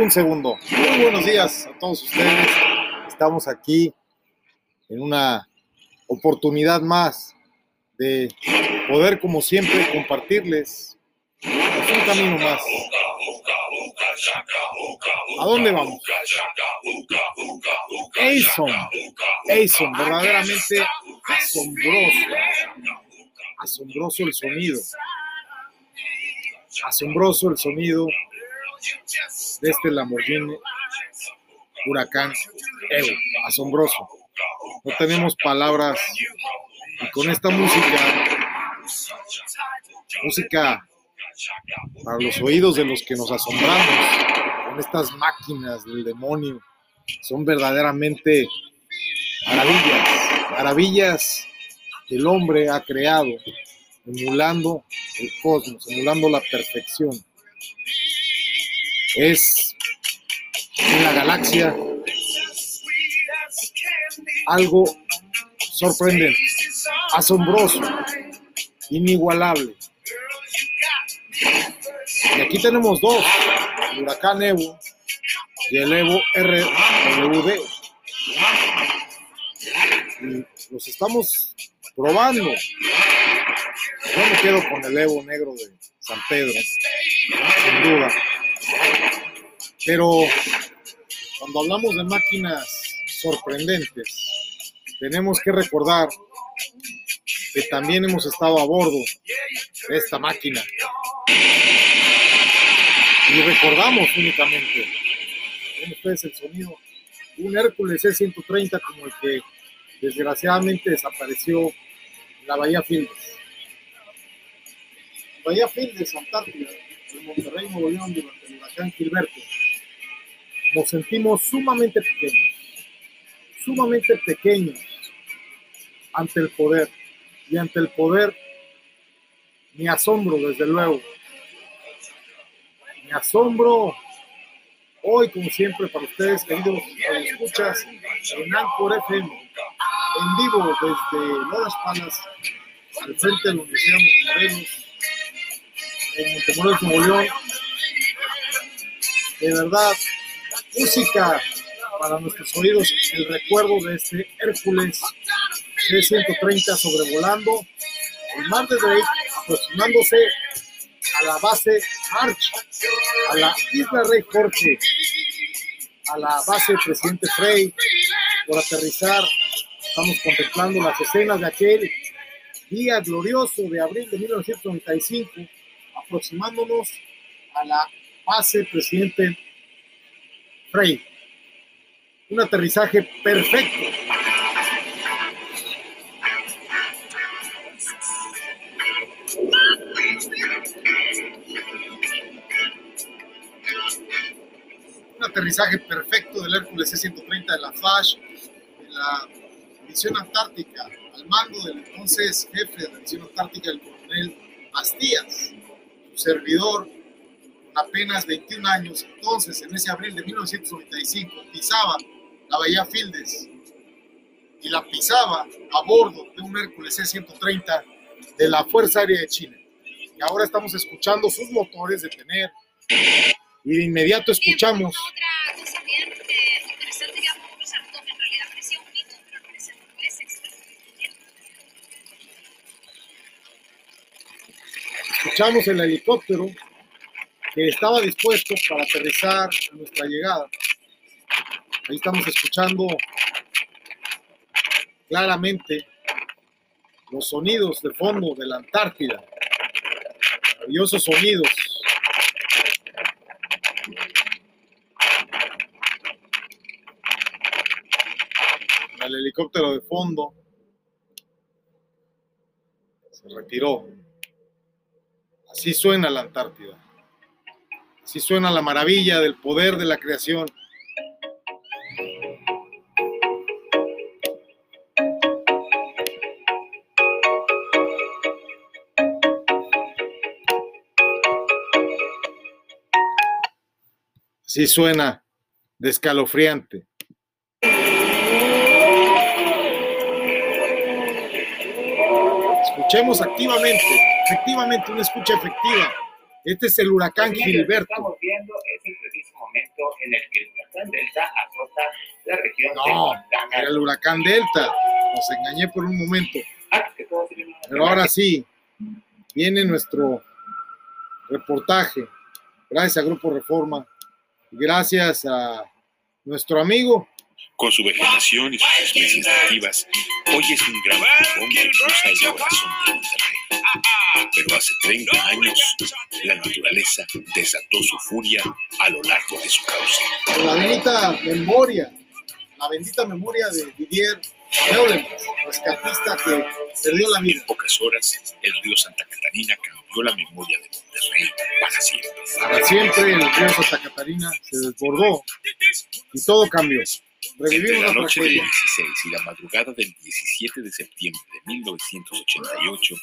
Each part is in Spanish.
un segundo. Muy buenos días a todos ustedes. Estamos aquí en una oportunidad más de poder, como siempre, compartirles un camino más. ¿A dónde vamos? Ason, Ason, verdaderamente asombroso. Asombroso el sonido. Asombroso el sonido de este Lamborghini Huracán Evo. Asombroso. No tenemos palabras. Y con esta música, música para los oídos de los que nos asombramos, con estas máquinas del demonio, son verdaderamente maravillas, maravillas que el hombre ha creado, emulando el cosmos, emulando la perfección. Es en la galaxia algo sorprendente, asombroso, inigualable. Y aquí tenemos dos, el huracán Evo y el Evo RWD. Y los estamos probando. Yo me quedo con el Evo negro de San Pedro, sin duda. Pero cuando hablamos de máquinas sorprendentes, tenemos que recordar que también hemos estado a bordo de esta máquina. Y recordamos únicamente, ven ustedes el sonido, un Hércules C-130 como el que desgraciadamente desapareció en la Bahía Fields. Bahía Fields, Antártida, en Monterrey, Nuevo León, durante el huracán Gilberto. Nos sentimos sumamente pequeños, sumamente pequeños ante el poder y ante el poder mi asombro, desde luego. Mi asombro hoy, como siempre, para ustedes, queridos escuchas, en Anchor FM, en vivo desde Las Palas, al frente de la Universidad de Morelos, en Montemorelos, Nuevo León. De verdad, música para nuestros oídos, el recuerdo de este Hércules C-130 sobrevolando el mar de Drake, aproximándose a la base Arch, a la isla Rey Jorge, a la base Presidente Frey, por aterrizar. Estamos contemplando las escenas de aquel día glorioso de abril de 1995, aproximándonos a la base Presidente Frey. Un aterrizaje perfecto aterrizaje perfecto del Hércules C-130 de la FASH, de la misión antártica, al mando del entonces jefe de la misión antártica, el coronel Bastías, su servidor, apenas 21 años, entonces, en ese abril de 1995, pisaba la Bahía Fildes y la pisaba a bordo de un Hércules C-130 de la Fuerza Aérea de Chile. Y ahora estamos escuchando sus motores detener y de inmediato escuchamos. escuchamos el helicóptero que estaba dispuesto para aterrizar en nuestra llegada. Ahí estamos escuchando claramente los sonidos de fondo de la Antártida. Maravillosos sonidos. El helicóptero de fondo se retiró. Así suena la Antártida. Así suena la maravilla del poder de la creación. Así suena de escalofriante. Escuchemos activamente efectivamente una escucha efectiva. Este es el huracán Gilberto. Lo que estamos viendo es el preciso momento en el que el huracán Delta azota la región No, de Montana. era el huracán Delta. Nos engañé por un momento. Ah, que todo Pero ahora sí, viene nuestro reportaje. Gracias a Grupo Reforma. Gracias a nuestro amigo. Con su vegetación y sus especies nativas, hoy es un gran pulmón que cruza el corazón de Monterrey. Pero hace 30 años, la naturaleza desató su furia a lo largo de su cauce. La bendita memoria, la bendita memoria de Didier Euler, rescatista que perdió la vida. En pocas horas, el río Santa Catarina cambió la memoria de Monterrey para siempre. Para siempre el río Santa Catarina se desbordó y todo cambió. Entre la noche del tragedia. 16 y la madrugada del 17 de septiembre de 1988,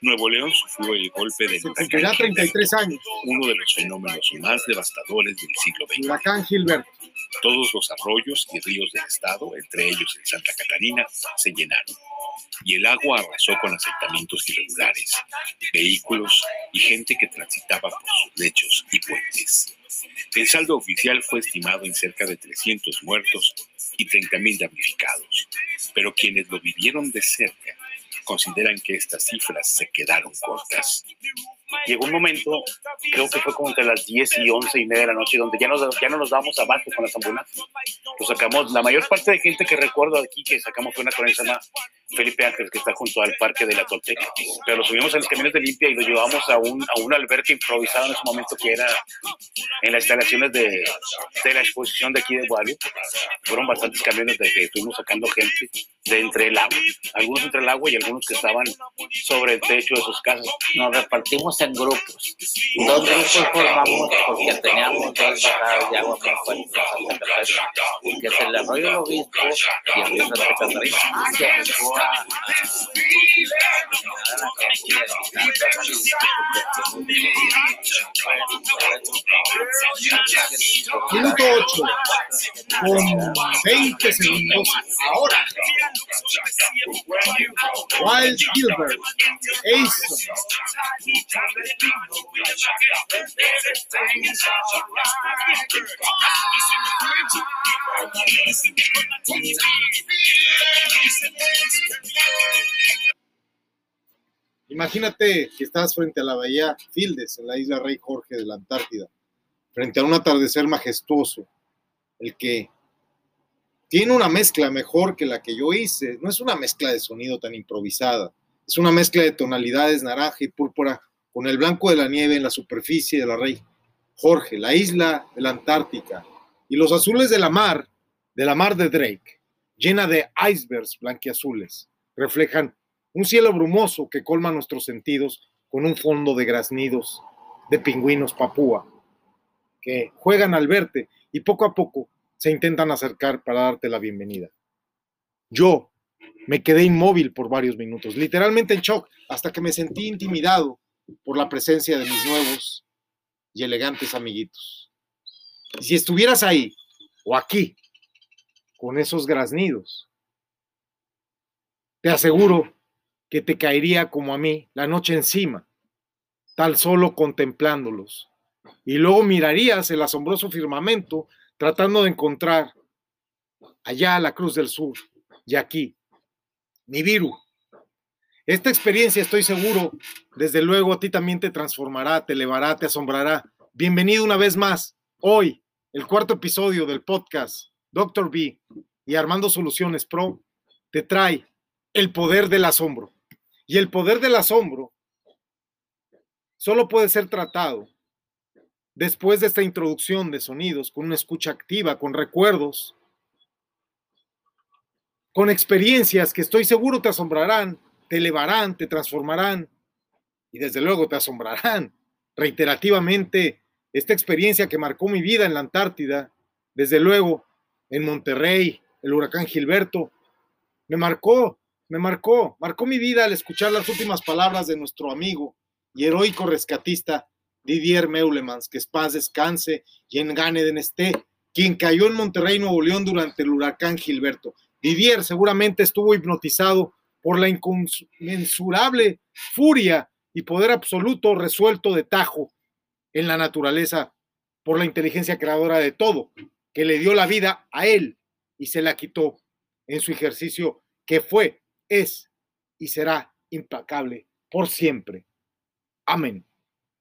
Nuevo León sufrió el golpe del huracán cumplirá Gilberto, 33 años. uno de los fenómenos más devastadores del siglo XX. huracán Gilbert. Todos los arroyos y ríos del estado, entre ellos el Santa Catarina, se llenaron. Y el agua arrasó con asentamientos irregulares, vehículos y gente que transitaba por sus lechos y puentes. El saldo oficial fue estimado en cerca de 300 muertos y 30.000 damnificados, pero quienes lo vivieron de cerca consideran que estas cifras se quedaron cortas. Llegó un momento, creo que fue como entre las 10 y 11 y media de la noche, donde ya, nos, ya no nos damos abasto con las ambulancias. Lo sacamos, la mayor parte de gente que recuerdo aquí que sacamos fue una se llama Felipe Ángeles, que está junto al parque de la Tolteca. Pero lo subimos en los camiones de limpia y lo llevamos a un, a un albergue improvisado en ese momento que era en las instalaciones de, de la exposición de aquí de Guadalupe. Fueron bastantes camiones de que estuvimos sacando gente de entre el agua, algunos entre el agua y algunos que estaban sobre el techo de sus casas. nos repartimos en grupos. Dos grupos formamos porque teníamos dos bajadas de agua muy fuertes en Santa Catarina, que el arroyo obispo y el a- a- a la gente gritando. Minuto 8, con 20 segundos. Ahora, Wild Gilbert, Imagínate que estás frente a la bahía Fildes, en la isla Rey Jorge de la Antártida, frente a un atardecer majestuoso, el que tiene una mezcla mejor que la que yo hice. No es una mezcla de sonido tan improvisada, es una mezcla de tonalidades naranja y púrpura con el blanco de la nieve en la superficie de la Rey Jorge, la isla de la Antártica, y los azules de la mar, de la mar de Drake, llena de icebergs blanquiazules, reflejan un cielo brumoso que colma nuestros sentidos con un fondo de graznidos de pingüinos papúa que juegan al verte y poco a poco se intentan acercar para darte la bienvenida. Yo me quedé inmóvil por varios minutos, literalmente en shock, hasta que me sentí intimidado por la presencia de mis nuevos y elegantes amiguitos. Y si estuvieras ahí o aquí, con esos graznidos, te aseguro que te caería como a mí la noche encima, tal solo contemplándolos. Y luego mirarías el asombroso firmamento tratando de encontrar allá la Cruz del Sur y aquí, Nibiru. Esta experiencia, estoy seguro, desde luego a ti también te transformará, te elevará, te asombrará. Bienvenido una vez más. Hoy, el cuarto episodio del podcast Doctor B y Armando Soluciones Pro te trae el poder del asombro. Y el poder del asombro solo puede ser tratado después de esta introducción de sonidos, con una escucha activa, con recuerdos, con experiencias que estoy seguro te asombrarán, te elevarán, te transformarán y desde luego te asombrarán reiterativamente esta experiencia que marcó mi vida en la Antártida, desde luego en Monterrey, el huracán Gilberto, me marcó, me marcó, marcó mi vida al escuchar las últimas palabras de nuestro amigo y heroico rescatista Didier Meulemans, que es paz descanse y en Ganeden esté, quien cayó en Monterrey, Nuevo León durante el huracán Gilberto. Didier seguramente estuvo hipnotizado por la inconmensurable furia y poder absoluto resuelto de tajo en la naturaleza por la inteligencia creadora de todo, que le dio la vida a él y se la quitó en su ejercicio que fue, es y será implacable por siempre. Amén.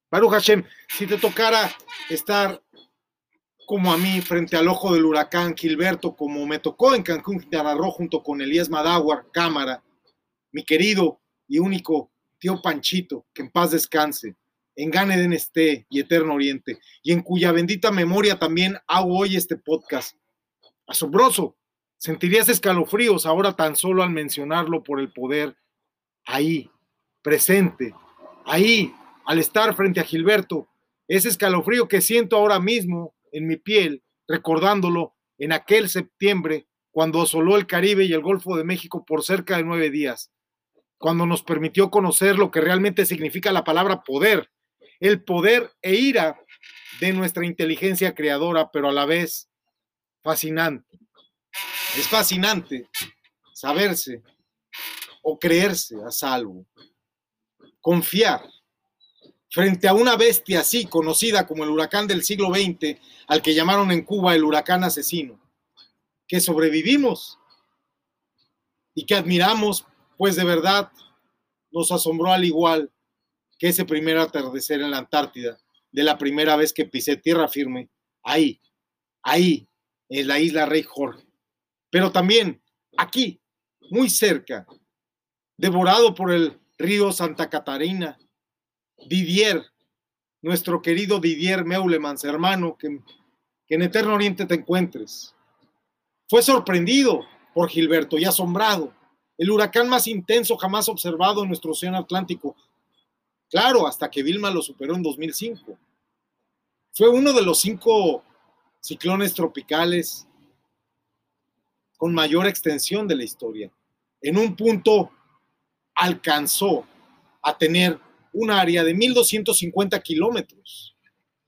Baruch Hashem, si te tocara estar como a mí frente al ojo del huracán Gilberto, como me tocó en Cancún, Quintana Roo, junto con Elías Madawar, cámara, mi querido y único tío Panchito, que en paz descanse, en Ganeden esté y Eterno Oriente, y en cuya bendita memoria también hago hoy este podcast. Asombroso, sentirías escalofríos ahora tan solo al mencionarlo por el poder ahí, presente, ahí, al estar frente a Gilberto, ese escalofrío que siento ahora mismo en mi piel, recordándolo en aquel septiembre cuando asoló el Caribe y el Golfo de México por cerca de nueve días, cuando nos permitió conocer lo que realmente significa la palabra poder, el poder e ira de nuestra inteligencia creadora, pero a la vez fascinante. Es fascinante saberse o creerse a salvo, confiar frente a una bestia así conocida como el huracán del siglo XX, al que llamaron en Cuba el huracán asesino, que sobrevivimos y que admiramos, pues de verdad nos asombró al igual que ese primer atardecer en la Antártida, de la primera vez que pisé tierra firme, ahí, ahí, en la isla Rey Jorge. Pero también aquí, muy cerca, devorado por el río Santa Catarina, Didier, nuestro querido Didier Meulemans, hermano, que, que en Eterno Oriente te encuentres. Fue sorprendido por Gilberto y asombrado. El huracán más intenso jamás observado en nuestro océano Atlántico. Claro, hasta que Vilma lo superó en 2005. Fue uno de los cinco ciclones tropicales con mayor extensión de la historia. En un punto alcanzó a tener un área de 1.250 kilómetros.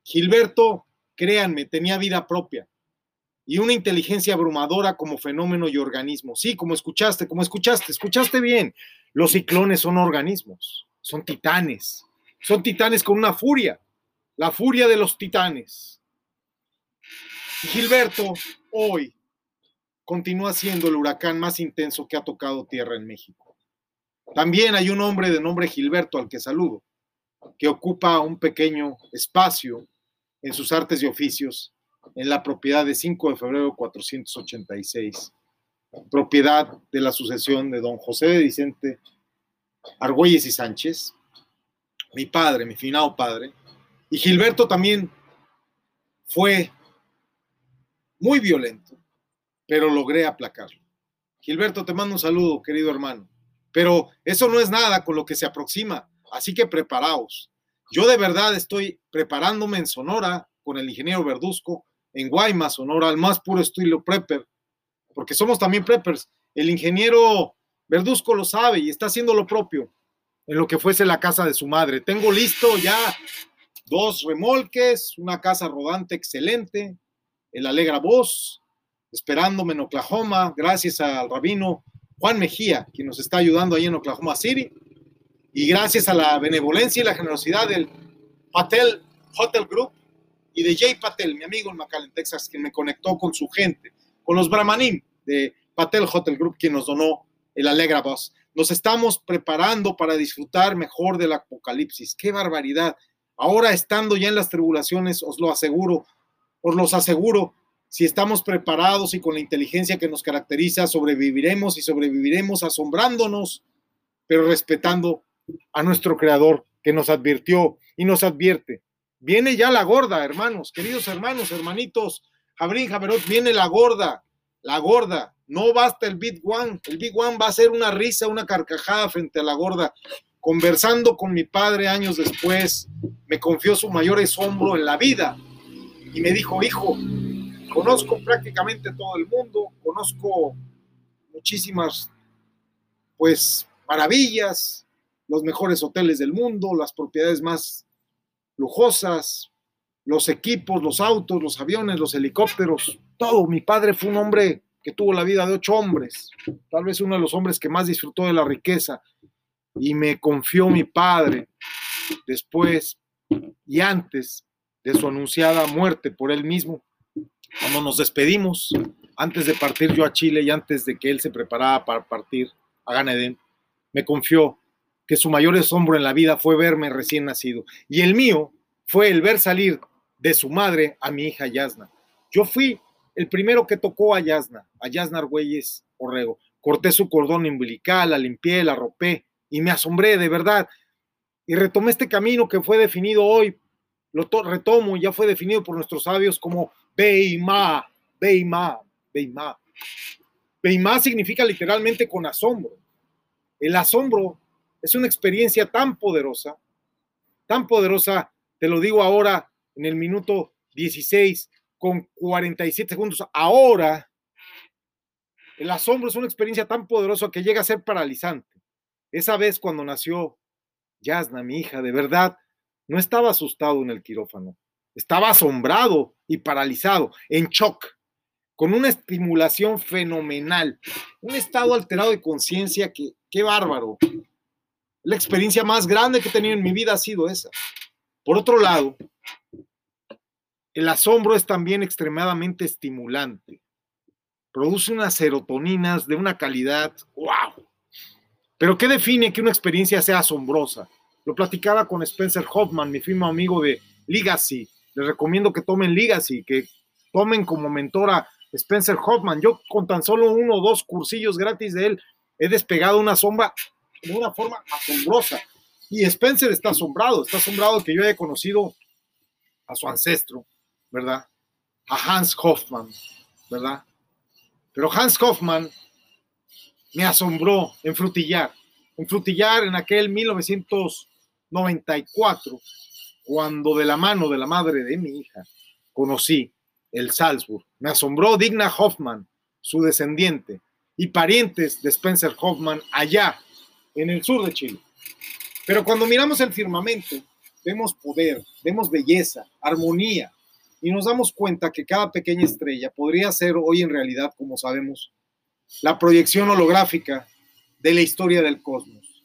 Gilberto, créanme, tenía vida propia y una inteligencia abrumadora como fenómeno y organismo. Sí, como escuchaste, como escuchaste, escuchaste bien. Los ciclones son organismos, son titanes, son titanes con una furia, la furia de los titanes. Y Gilberto hoy continúa siendo el huracán más intenso que ha tocado tierra en México. También hay un hombre de nombre Gilberto al que saludo, que ocupa un pequeño espacio en sus artes y oficios en la propiedad de 5 de febrero 486, propiedad de la sucesión de don José de Vicente Argüelles y Sánchez, mi padre, mi finado padre, y Gilberto también fue muy violento, pero logré aplacarlo. Gilberto, te mando un saludo, querido hermano. Pero eso no es nada con lo que se aproxima, así que preparaos. Yo de verdad estoy preparándome en Sonora con el ingeniero Verduzco, en Guaymas, Sonora, al más puro estilo prepper, porque somos también preppers. El ingeniero Verduzco lo sabe y está haciendo lo propio en lo que fuese la casa de su madre. Tengo listo ya dos remolques, una casa rodante excelente, el Alegra Voz, esperándome en Oklahoma, gracias al rabino Juan Mejía, quien nos está ayudando ahí en Oklahoma City. Y gracias a la benevolencia y la generosidad del Patel Hotel Group y de Jay Patel, mi amigo en McAllen, Texas, quien me conectó con su gente, con los Brahmanim de Patel Hotel Group, quien nos donó el Alegra Bus. Nos estamos preparando para disfrutar mejor del apocalipsis. ¡Qué barbaridad! Ahora estando ya en las tribulaciones, os lo aseguro, os los aseguro, si estamos preparados y con la inteligencia que nos caracteriza, sobreviviremos y sobreviviremos asombrándonos, pero respetando a nuestro Creador que nos advirtió y nos advierte. Viene ya la gorda, hermanos, queridos hermanos, hermanitos, Jabrín, Javerot, viene la gorda, la gorda. No basta el Big One, el Big One va a ser una risa, una carcajada frente a la gorda. Conversando con mi padre años después, me confió su mayor asombro en la vida y me dijo, hijo, Conozco prácticamente todo el mundo, conozco muchísimas, pues, maravillas, los mejores hoteles del mundo, las propiedades más lujosas, los equipos, los autos, los aviones, los helicópteros, todo. Mi padre fue un hombre que tuvo la vida de ocho hombres, tal vez uno de los hombres que más disfrutó de la riqueza. Y me confió mi padre después y antes de su anunciada muerte por él mismo. Cuando nos despedimos, antes de partir yo a Chile y antes de que él se preparara para partir a Ganedén, me confió que su mayor asombro en la vida fue verme recién nacido y el mío fue el ver salir de su madre a mi hija Yasna. Yo fui el primero que tocó a Yasna, a Yasna Argüelles Orrego. Corté su cordón umbilical, la limpié, la ropé y me asombré de verdad. Y retomé este camino que fue definido hoy, lo retomo, ya fue definido por nuestros sabios como Beima, Beima, Beima. Beima significa literalmente con asombro. El asombro es una experiencia tan poderosa, tan poderosa, te lo digo ahora en el minuto 16 con 47 segundos. Ahora, el asombro es una experiencia tan poderosa que llega a ser paralizante. Esa vez cuando nació Yasna, mi hija, de verdad, no estaba asustado en el quirófano, estaba asombrado y paralizado, en shock, con una estimulación fenomenal, un estado alterado de conciencia que, qué bárbaro. La experiencia más grande que he tenido en mi vida ha sido esa. Por otro lado, el asombro es también extremadamente estimulante. Produce unas serotoninas de una calidad, wow. Pero ¿qué define que una experiencia sea asombrosa? Lo platicaba con Spencer Hoffman, mi firme amigo de Legacy. Les recomiendo que tomen Legacy, que tomen como mentora Spencer Hoffman. Yo con tan solo uno o dos cursillos gratis de él he despegado una sombra de una forma asombrosa. Y Spencer está asombrado, está asombrado que yo haya conocido a su ancestro, ¿verdad? A Hans Hoffman, ¿verdad? Pero Hans Hoffman me asombró en Frutillar, en Frutillar en aquel 1994, cuando de la mano de la madre de mi hija conocí el Salzburg. Me asombró Digna Hoffman, su descendiente, y parientes de Spencer Hoffman allá en el sur de Chile. Pero cuando miramos el firmamento, vemos poder, vemos belleza, armonía, y nos damos cuenta que cada pequeña estrella podría ser hoy en realidad, como sabemos, la proyección holográfica de la historia del cosmos.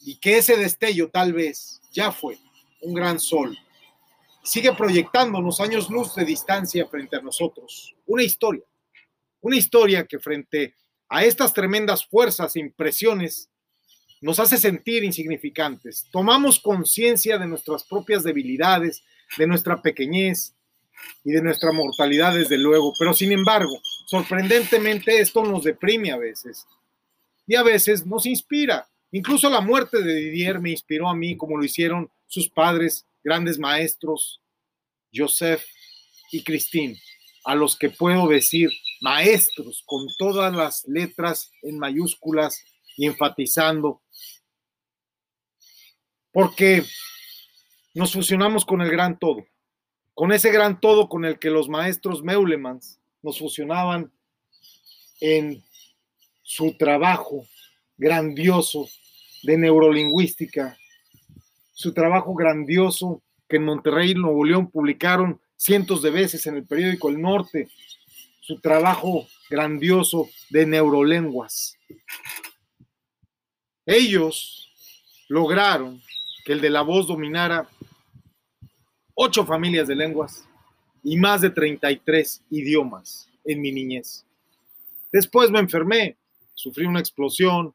Y que ese destello tal vez ya fue un gran sol. Sigue proyectándonos años luz de distancia frente a nosotros. Una historia. Una historia que frente a estas tremendas fuerzas e impresiones nos hace sentir insignificantes. Tomamos conciencia de nuestras propias debilidades, de nuestra pequeñez, y de nuestra mortalidad, desde luego. Pero sin embargo, sorprendentemente esto nos deprime a veces y a veces nos inspira. Incluso la muerte de Didier me inspiró a mí, como lo hicieron sus padres, grandes maestros, Joseph y Christine, a los que puedo decir maestros con todas las letras en mayúsculas y enfatizando, porque nos fusionamos con el gran todo con ese gran todo con el que los maestros Meulemans nos fusionaban en su trabajo grandioso de neurolingüística, su trabajo grandioso que en Monterrey, Nuevo León, publicaron cientos de veces en el periódico El Norte, su trabajo grandioso de neurolenguas. Ellos lograron que el de la voz dominara ocho familias de lenguas y más de 33 idiomas en mi niñez. Después me enfermé, sufrí una explosión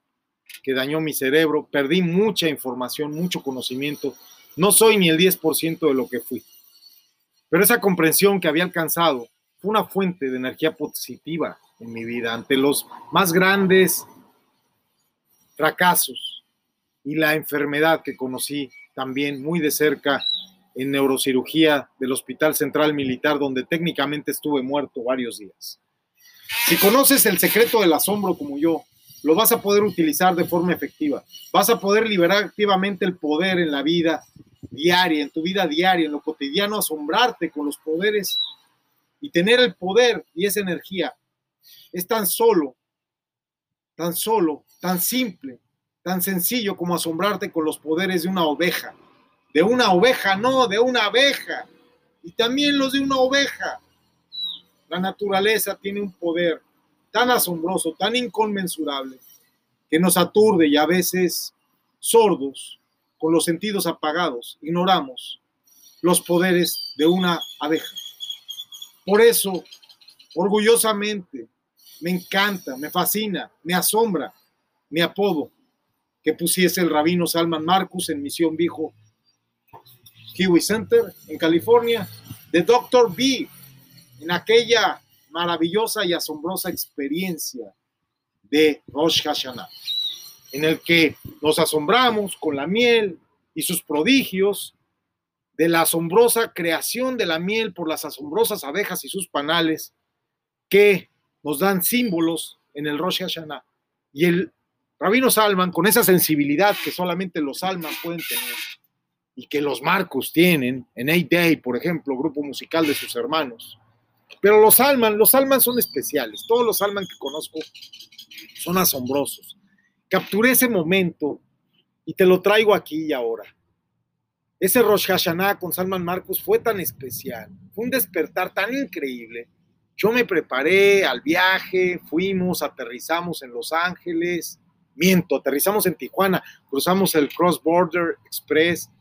que dañó mi cerebro, perdí mucha información, mucho conocimiento, no soy ni el 10% de lo que fui. Pero esa comprensión que había alcanzado fue una fuente de energía positiva en mi vida ante los más grandes fracasos y la enfermedad que conocí también muy de cerca en neurocirugía del Hospital Central Militar, donde técnicamente estuve muerto varios días. Si conoces el secreto del asombro como yo, lo vas a poder utilizar de forma efectiva. Vas a poder liberar activamente el poder en la vida diaria, en tu vida diaria, en lo cotidiano, asombrarte con los poderes y tener el poder y esa energía. Es tan solo, tan solo, tan simple, tan sencillo como asombrarte con los poderes de una oveja de una oveja, no, de una abeja. Y también los de una oveja. La naturaleza tiene un poder tan asombroso, tan inconmensurable, que nos aturde y a veces sordos, con los sentidos apagados, ignoramos los poderes de una abeja. Por eso, orgullosamente, me encanta, me fascina, me asombra mi apodo que pusiese el rabino Salman Marcus en Misión Viejo Kiwi Center en California, de Dr. B, en aquella maravillosa y asombrosa experiencia de Rosh Hashanah, en el que nos asombramos con la miel y sus prodigios, de la asombrosa creación de la miel por las asombrosas abejas y sus panales, que nos dan símbolos en el Rosh Hashanah. Y el Rabino Salman, con esa sensibilidad que solamente los Salman pueden tener, y que los Marcos tienen, en Eight Day, por ejemplo, grupo musical de sus hermanos. Pero los Salman, los Salman son especiales. Todos los Salman que conozco son asombrosos. Capturé ese momento y te lo traigo aquí y ahora. Ese Rosh Hashanah con Salman Marcos fue tan especial, fue un despertar tan increíble. Yo me preparé al viaje, fuimos, aterrizamos en Los Ángeles, miento, aterrizamos en Tijuana, cruzamos el Cross Border Express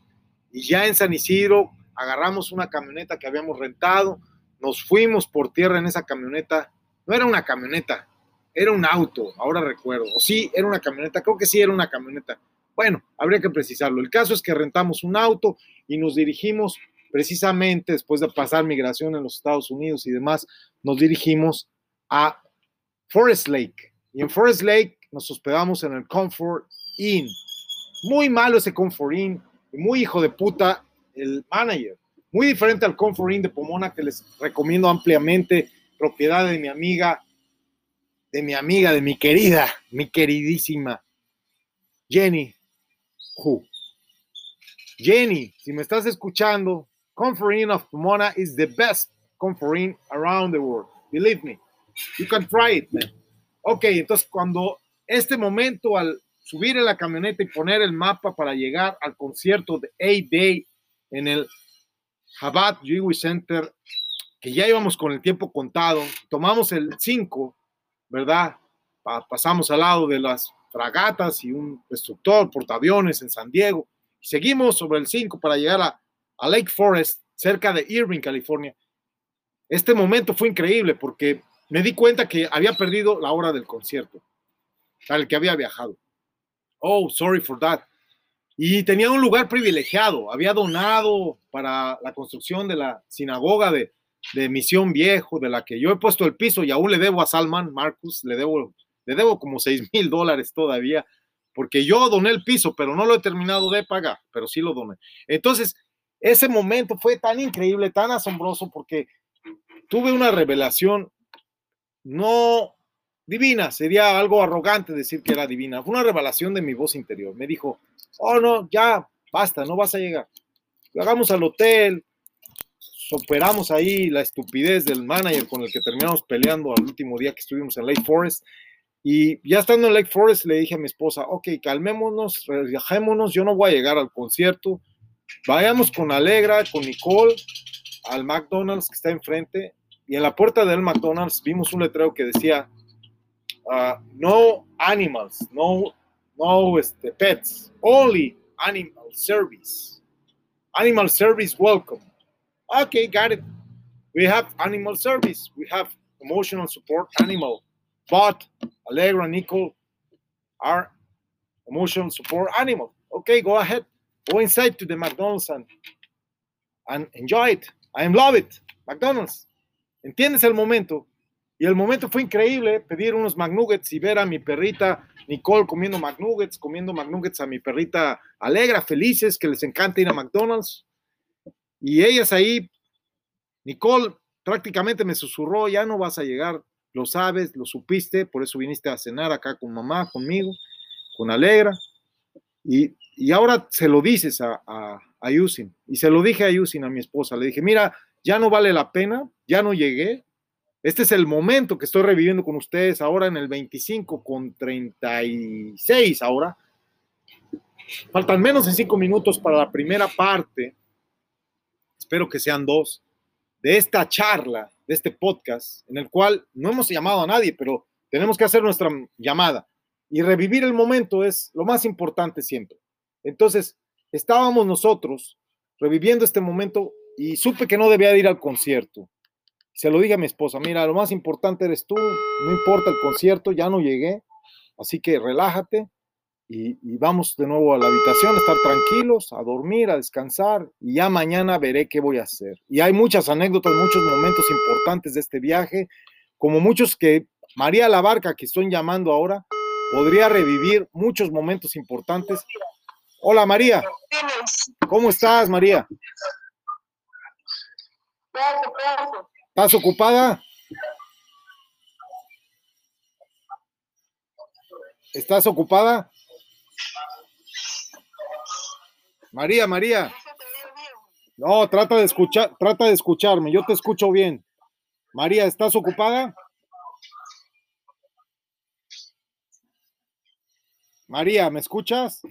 y ya en San Isidro agarramos una camioneta que habíamos rentado, nos fuimos por tierra en esa camioneta. No era una camioneta, era un auto, ahora recuerdo. O sí, era una camioneta, creo que sí era una camioneta. Bueno, habría que precisarlo. El caso es que rentamos un auto y nos dirigimos precisamente después de pasar migración en los Estados Unidos y demás, nos dirigimos a Forest Lake. Y en Forest Lake nos hospedamos en el Comfort Inn. Muy malo ese Comfort Inn muy hijo de puta el manager. Muy diferente al Comfort Inn de Pomona que les recomiendo ampliamente, propiedad de mi amiga, de mi amiga, de mi querida, mi queridísima Jenny Who. Jenny, si me estás escuchando, Comfort Inn of Pomona is the best Comfort Inn around the world. Believe me. You can try it, man. Ok, entonces cuando este momento al subir en la camioneta y poner el mapa para llegar al concierto de A-Day en el Chabad Jewish Center, que ya íbamos con el tiempo contado, tomamos el 5, ¿verdad? pasamos al lado de las fragatas y un destructor, portaaviones en San Diego, y seguimos sobre el 5 para llegar a, a Lake Forest, cerca de Irving, California. Este momento fue increíble porque me di cuenta que había perdido la hora del concierto, al que había viajado. Oh, sorry for that. Y tenía un lugar privilegiado. Había donado para la construcción de la sinagoga de, Misión Viejo, de la que yo he puesto el piso y aún le debo a Salman Marcus, le debo, le debo como 6 mil dólares todavía, porque yo doné el piso, pero no lo he terminado de pagar, pero sí lo doné. Entonces, ese momento fue tan increíble, tan asombroso, porque tuve una revelación no divina, sería algo arrogante decir que era divina. Fue una revelación de mi voz interior. Me dijo, oh no, ya, basta, no vas a llegar. Llegamos al hotel, superamos ahí la estupidez del manager con el que terminamos peleando al último día que estuvimos en Lake Forest. Y ya estando en Lake Forest le dije a mi esposa, ok, calmémonos, relajémonos, yo no voy a llegar al concierto, vayamos con Alegra, con Nicole, al McDonald's que está enfrente. Y en la puerta del McDonald's vimos un letrero que decía, uh, no animals, no, no este, pets, only animal service. Animal service welcome. Okay, got it. We have animal service. We have emotional support animal. But Allegra and Nicole are emotional support animal. Okay, go ahead. Go inside to the McDonald's and, and enjoy it. I love it. McDonald's. ¿Entiendes el momento? Y el momento fue increíble, pedir unos McNuggets y ver a mi perrita Nicole comiendo McNuggets, comiendo McNuggets a mi perrita Alegra, felices, que les encanta ir a McDonald's. Y ellas ahí, Nicole prácticamente me susurró, ya no vas a llegar, lo sabes, lo supiste, por eso viniste a cenar acá con mamá, conmigo, con Alegra. Y, ahora se lo dices a, a, a Yusin. Y se lo dije a Yusin, a mi esposa, le dije, mira, ya no vale la pena, ya no llegué, este es el momento que estoy reviviendo con ustedes ahora en el 25 con 36 ahora. Faltan menos de cinco minutos para la primera parte. Espero que sean dos de esta charla, de este podcast, en el cual no hemos llamado a nadie, pero tenemos que hacer nuestra llamada. Y revivir el momento es lo más importante siempre. Entonces, estábamos nosotros reviviendo este momento y supe que no debía de ir al concierto. Se lo dije a mi esposa, mira, lo más importante eres tú, no importa el concierto, ya no llegué, así que relájate y, y vamos de nuevo a la habitación, a estar tranquilos, a dormir, a descansar y ya mañana veré qué voy a hacer. Y hay muchas anécdotas, muchos momentos importantes de este viaje, como muchos que María La Barca, que estoy llamando ahora, podría revivir muchos momentos importantes. Hola María, ¿cómo estás María? ¿Estás ocupada? ¿Estás ocupada? María, María. No, trata de escuchar, trata de escucharme, yo te escucho bien. María, ¿estás ocupada? María, ¿me escuchas?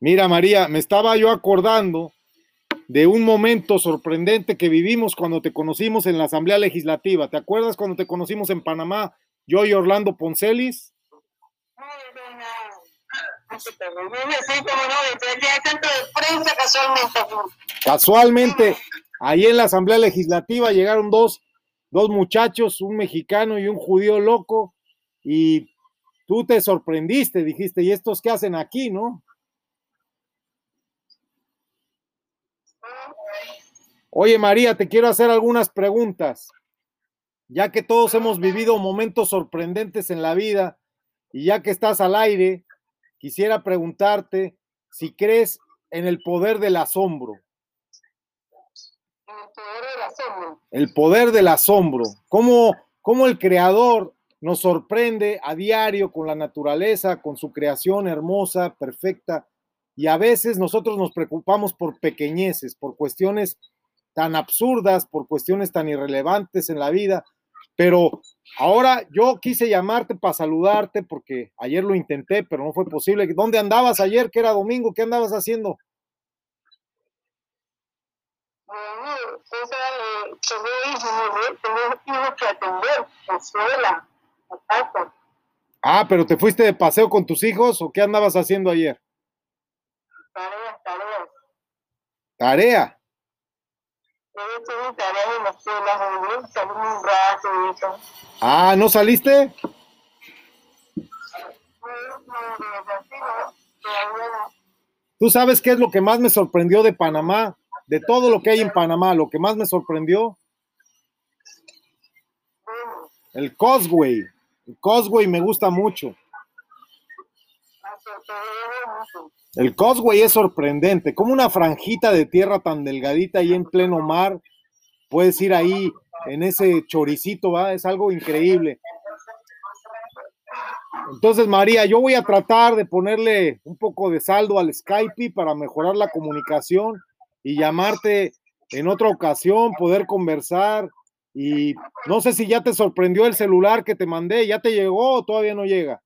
Mira, María, me estaba yo acordando de un momento sorprendente que vivimos cuando te conocimos en la Asamblea Legislativa. ¿Te acuerdas cuando te conocimos en Panamá, yo y Orlando Poncelis? Casualmente, ahí en la Asamblea Legislativa llegaron dos, dos muchachos, un mexicano y un judío loco, y tú te sorprendiste, dijiste, ¿y estos qué hacen aquí, no? Oye, María, te quiero hacer algunas preguntas. Ya que todos hemos vivido momentos sorprendentes en la vida y ya que estás al aire, quisiera preguntarte si crees en el poder del asombro. El poder del asombro. El poder del asombro. ¿Cómo, cómo el creador nos sorprende a diario con la naturaleza, con su creación hermosa, perfecta? Y a veces nosotros nos preocupamos por pequeñeces, por cuestiones tan absurdas, por cuestiones tan irrelevantes en la vida. Pero ahora yo quise llamarte para saludarte porque ayer lo intenté, pero no fue posible. ¿Dónde andabas ayer? Que era domingo, ¿qué andabas haciendo? Ah, pero te fuiste de paseo con tus hijos o qué andabas haciendo ayer? Tareas, tareas. Tarea. Ah, ¿no saliste? ¿Tú sabes qué es lo que más me sorprendió de Panamá? De todo lo que hay en Panamá, lo que más me sorprendió. El Causeway. El Causeway me gusta mucho. El Causeway es sorprendente, como una franjita de tierra tan delgadita ahí en pleno mar. Puedes ir ahí en ese choricito, ¿va? Es algo increíble. Entonces, María, yo voy a tratar de ponerle un poco de saldo al Skype para mejorar la comunicación y llamarte en otra ocasión, poder conversar. Y no sé si ya te sorprendió el celular que te mandé, ¿ya te llegó o todavía no llega?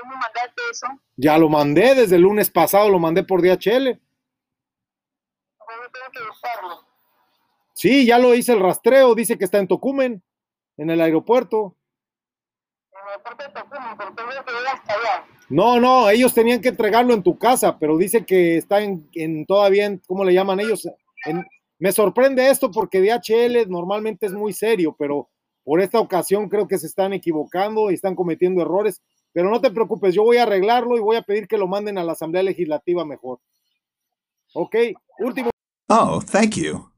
¿Cómo mandaste eso? Ya lo mandé desde el lunes pasado, lo mandé por DHL. ¿Cómo tengo que buscarlo? Sí, ya lo hice el rastreo, dice que está en Tocumen, en el aeropuerto. En el aeropuerto de Tocumen, pero tengo que ir hasta allá. No, no, ellos tenían que entregarlo en tu casa, pero dice que está en, en todavía, en, ¿cómo le llaman ellos? En- me sorprende esto porque DHL normalmente es muy serio, pero por esta ocasión creo que se están equivocando y están cometiendo errores. Pero no te preocupes, yo voy a arreglarlo y voy a pedir que lo manden a la Asamblea Legislativa mejor. Ok, último. Oh, thank you.